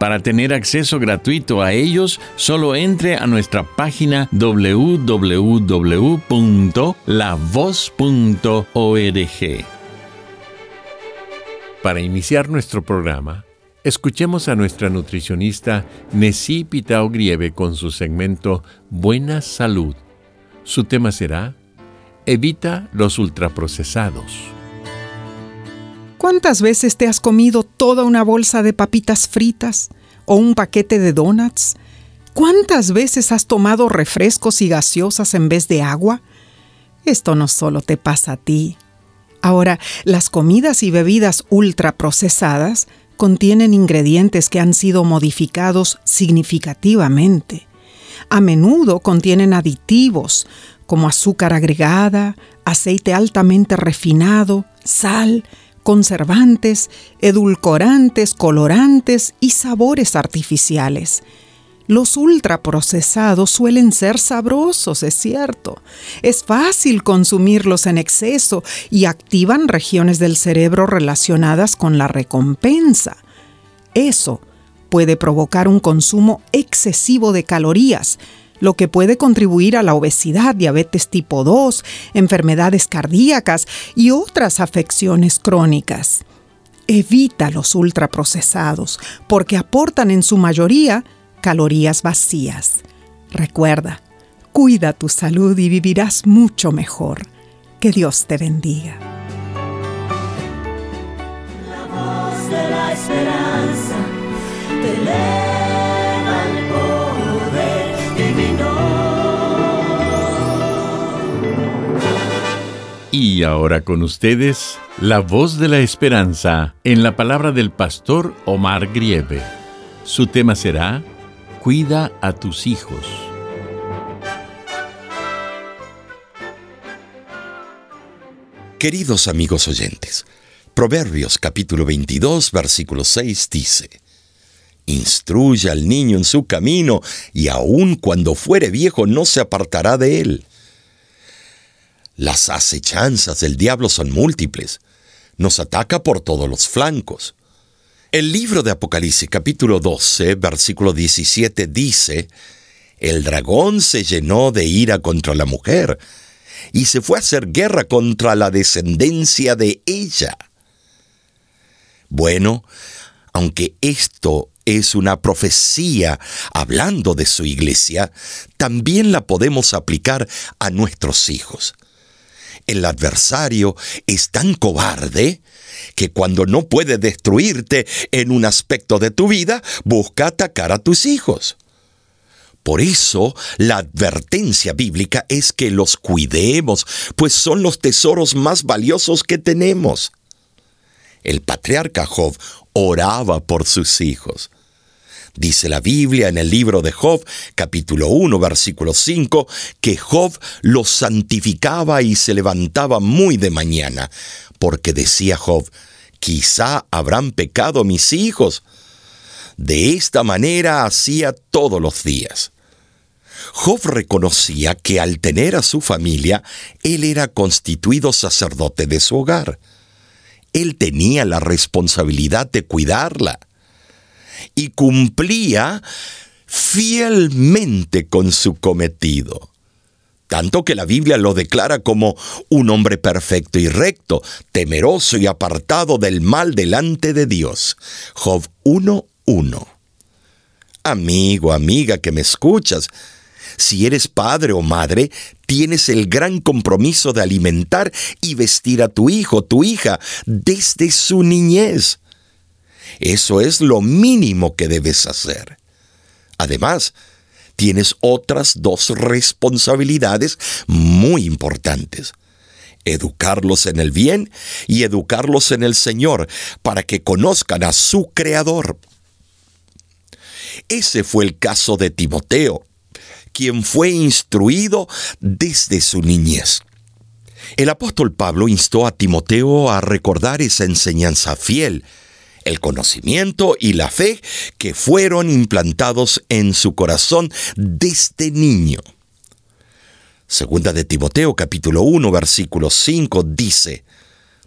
Para tener acceso gratuito a ellos, solo entre a nuestra página www.lavoz.org. Para iniciar nuestro programa, escuchemos a nuestra nutricionista Nessie Pitao Grieve con su segmento Buena Salud. Su tema será Evita los ultraprocesados. ¿Cuántas veces te has comido toda una bolsa de papitas fritas o un paquete de donuts? ¿Cuántas veces has tomado refrescos y gaseosas en vez de agua? Esto no solo te pasa a ti. Ahora, las comidas y bebidas ultraprocesadas contienen ingredientes que han sido modificados significativamente. A menudo contienen aditivos como azúcar agregada, aceite altamente refinado, sal, conservantes, edulcorantes, colorantes y sabores artificiales. Los ultraprocesados suelen ser sabrosos, es cierto. Es fácil consumirlos en exceso y activan regiones del cerebro relacionadas con la recompensa. Eso puede provocar un consumo excesivo de calorías, lo que puede contribuir a la obesidad, diabetes tipo 2, enfermedades cardíacas y otras afecciones crónicas. Evita los ultraprocesados porque aportan en su mayoría calorías vacías. Recuerda, cuida tu salud y vivirás mucho mejor. Que Dios te bendiga. La voz de la esperanza Y ahora con ustedes, la voz de la esperanza en la palabra del pastor Omar Grieve. Su tema será, Cuida a tus hijos. Queridos amigos oyentes, Proverbios capítulo 22, versículo 6 dice, Instruye al niño en su camino, y aun cuando fuere viejo no se apartará de él. Las acechanzas del diablo son múltiples. Nos ataca por todos los flancos. El libro de Apocalipsis capítulo 12, versículo 17 dice, El dragón se llenó de ira contra la mujer y se fue a hacer guerra contra la descendencia de ella. Bueno, aunque esto es una profecía hablando de su iglesia, también la podemos aplicar a nuestros hijos el adversario es tan cobarde que cuando no puede destruirte en un aspecto de tu vida, busca atacar a tus hijos. Por eso la advertencia bíblica es que los cuidemos, pues son los tesoros más valiosos que tenemos. El patriarca Job oraba por sus hijos. Dice la Biblia en el libro de Job, capítulo 1, versículo 5, que Job los santificaba y se levantaba muy de mañana, porque decía Job, quizá habrán pecado mis hijos. De esta manera hacía todos los días. Job reconocía que al tener a su familia, él era constituido sacerdote de su hogar. Él tenía la responsabilidad de cuidarla y cumplía fielmente con su cometido. Tanto que la Biblia lo declara como un hombre perfecto y recto, temeroso y apartado del mal delante de Dios. Job 1.1. Amigo, amiga que me escuchas, si eres padre o madre, tienes el gran compromiso de alimentar y vestir a tu hijo, tu hija, desde su niñez. Eso es lo mínimo que debes hacer. Además, tienes otras dos responsabilidades muy importantes. Educarlos en el bien y educarlos en el Señor para que conozcan a su Creador. Ese fue el caso de Timoteo, quien fue instruido desde su niñez. El apóstol Pablo instó a Timoteo a recordar esa enseñanza fiel, el conocimiento y la fe que fueron implantados en su corazón desde niño. Segunda de Timoteo capítulo 1 versículo 5 dice,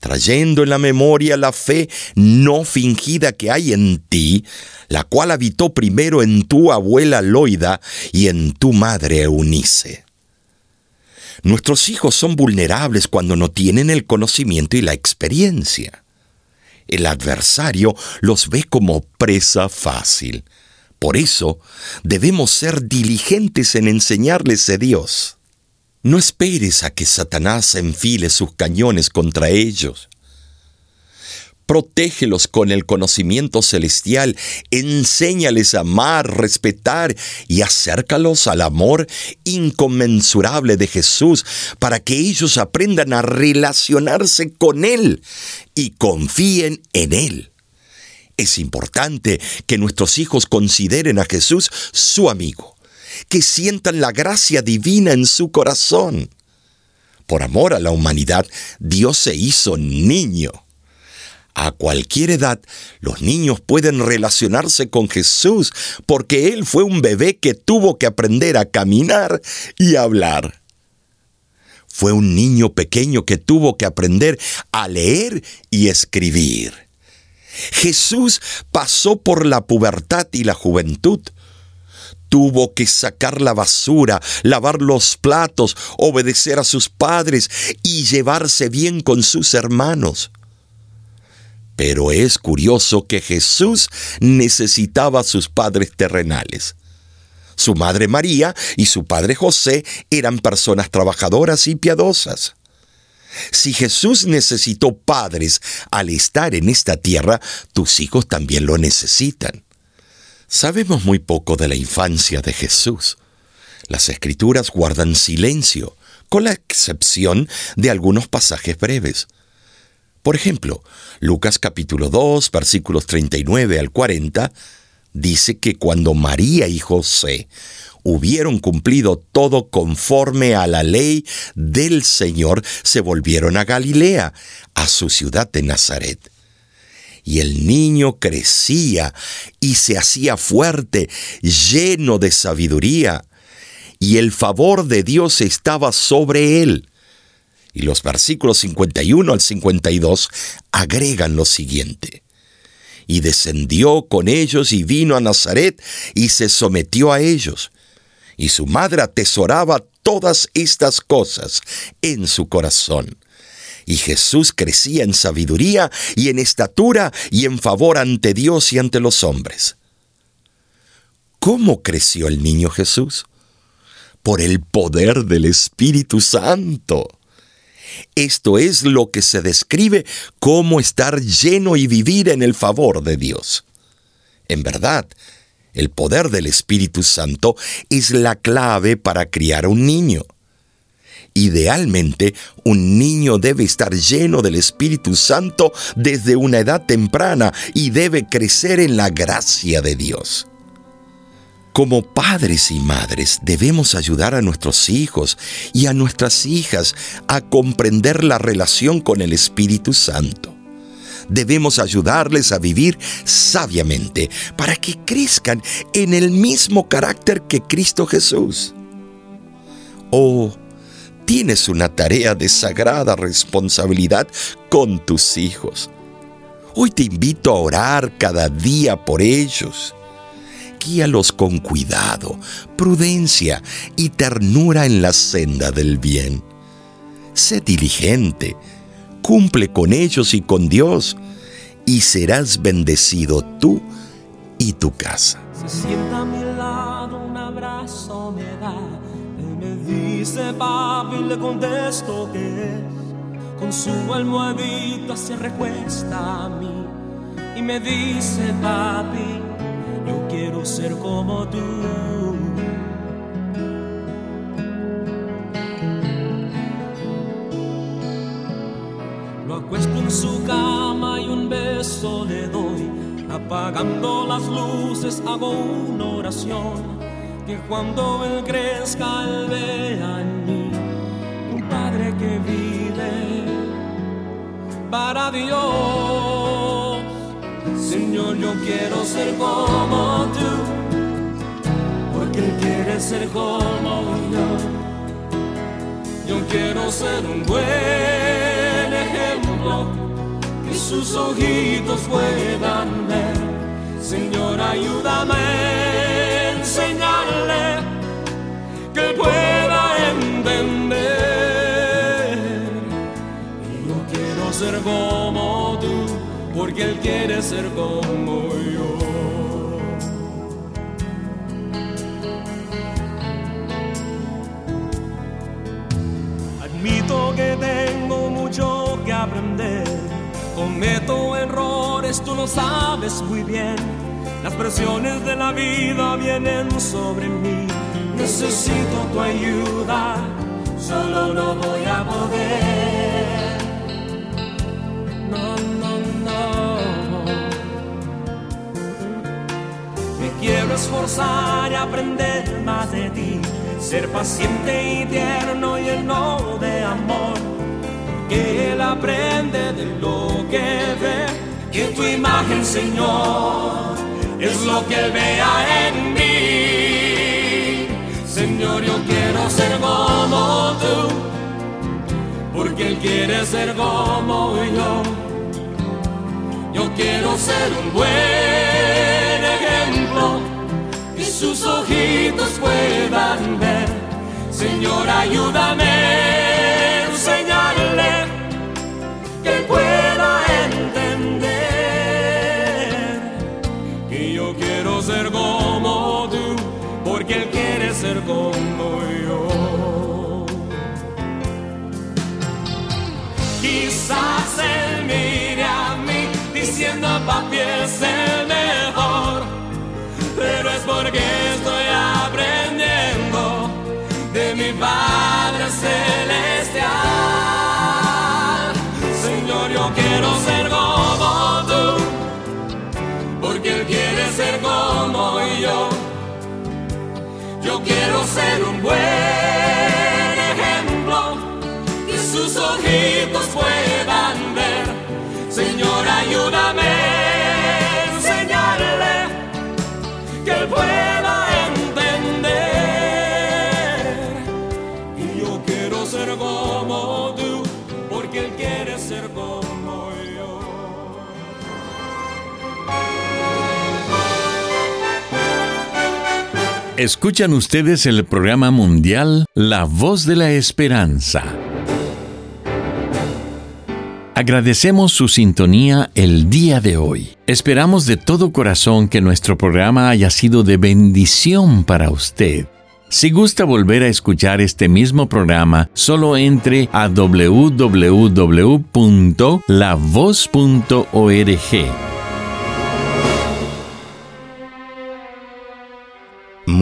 trayendo en la memoria la fe no fingida que hay en ti, la cual habitó primero en tu abuela Loida y en tu madre Eunice. Nuestros hijos son vulnerables cuando no tienen el conocimiento y la experiencia. El adversario los ve como presa fácil. Por eso debemos ser diligentes en enseñarles a Dios. No esperes a que Satanás enfile sus cañones contra ellos. Protégelos con el conocimiento celestial, enséñales a amar, respetar y acércalos al amor inconmensurable de Jesús para que ellos aprendan a relacionarse con Él y confíen en Él. Es importante que nuestros hijos consideren a Jesús su amigo, que sientan la gracia divina en su corazón. Por amor a la humanidad, Dios se hizo niño a cualquier edad, los niños pueden relacionarse con Jesús porque Él fue un bebé que tuvo que aprender a caminar y hablar. Fue un niño pequeño que tuvo que aprender a leer y escribir. Jesús pasó por la pubertad y la juventud. Tuvo que sacar la basura, lavar los platos, obedecer a sus padres y llevarse bien con sus hermanos. Pero es curioso que Jesús necesitaba a sus padres terrenales. Su madre María y su padre José eran personas trabajadoras y piadosas. Si Jesús necesitó padres al estar en esta tierra, tus hijos también lo necesitan. Sabemos muy poco de la infancia de Jesús. Las escrituras guardan silencio, con la excepción de algunos pasajes breves. Por ejemplo, Lucas capítulo 2, versículos 39 al 40, dice que cuando María y José hubieron cumplido todo conforme a la ley del Señor, se volvieron a Galilea, a su ciudad de Nazaret. Y el niño crecía y se hacía fuerte, lleno de sabiduría, y el favor de Dios estaba sobre él. Y los versículos 51 al 52 agregan lo siguiente. Y descendió con ellos y vino a Nazaret y se sometió a ellos. Y su madre atesoraba todas estas cosas en su corazón. Y Jesús crecía en sabiduría y en estatura y en favor ante Dios y ante los hombres. ¿Cómo creció el niño Jesús? Por el poder del Espíritu Santo. Esto es lo que se describe como estar lleno y vivir en el favor de Dios. En verdad, el poder del Espíritu Santo es la clave para criar un niño. Idealmente, un niño debe estar lleno del Espíritu Santo desde una edad temprana y debe crecer en la gracia de Dios. Como padres y madres debemos ayudar a nuestros hijos y a nuestras hijas a comprender la relación con el Espíritu Santo. Debemos ayudarles a vivir sabiamente para que crezcan en el mismo carácter que Cristo Jesús. Oh, tienes una tarea de sagrada responsabilidad con tus hijos. Hoy te invito a orar cada día por ellos guíalos con cuidado, prudencia y ternura en la senda del bien. Sé diligente, cumple con ellos y con Dios, y serás bendecido tú y tu casa. Se sienta a mi lado, un abrazo me da. Él me dice papi, le contesto que es. Con su almohadita se recuesta a mí y me dice papi, ser como tú. Lo acuesto en su cama y un beso le doy. Apagando las luces hago una oración. Que cuando él crezca, él vea en mí un padre que vive para Dios. Señor, yo quiero ser como tú, porque Él quiere ser como yo. Yo quiero ser un buen ejemplo que sus ojitos puedan ver. Señor, ayúdame a enseñarle que Él pueda entender. Y yo quiero ser como porque Él quiere ser como yo. Admito que tengo mucho que aprender. Cometo errores, tú lo sabes muy bien. Las presiones de la vida vienen sobre mí. Necesito tu ayuda, solo no voy a poder. Esforzar y aprender más de ti. Ser paciente y tierno y lleno de amor. Que Él aprende de lo que ve. Que tu imagen, Señor, es lo que Él vea en mí. Señor, yo quiero ser como tú. Porque Él quiere ser como yo. Yo quiero ser un buen sus ojitos puedan ver. Señor, ayúdame enseñarle que pueda entender que yo quiero ser como tú, porque Él quiere ser como yo. Quizás Él mire a mí diciendo papi es quiero ser Escuchan ustedes el programa mundial La Voz de la Esperanza. Agradecemos su sintonía el día de hoy. Esperamos de todo corazón que nuestro programa haya sido de bendición para usted. Si gusta volver a escuchar este mismo programa, solo entre a www.lavoz.org.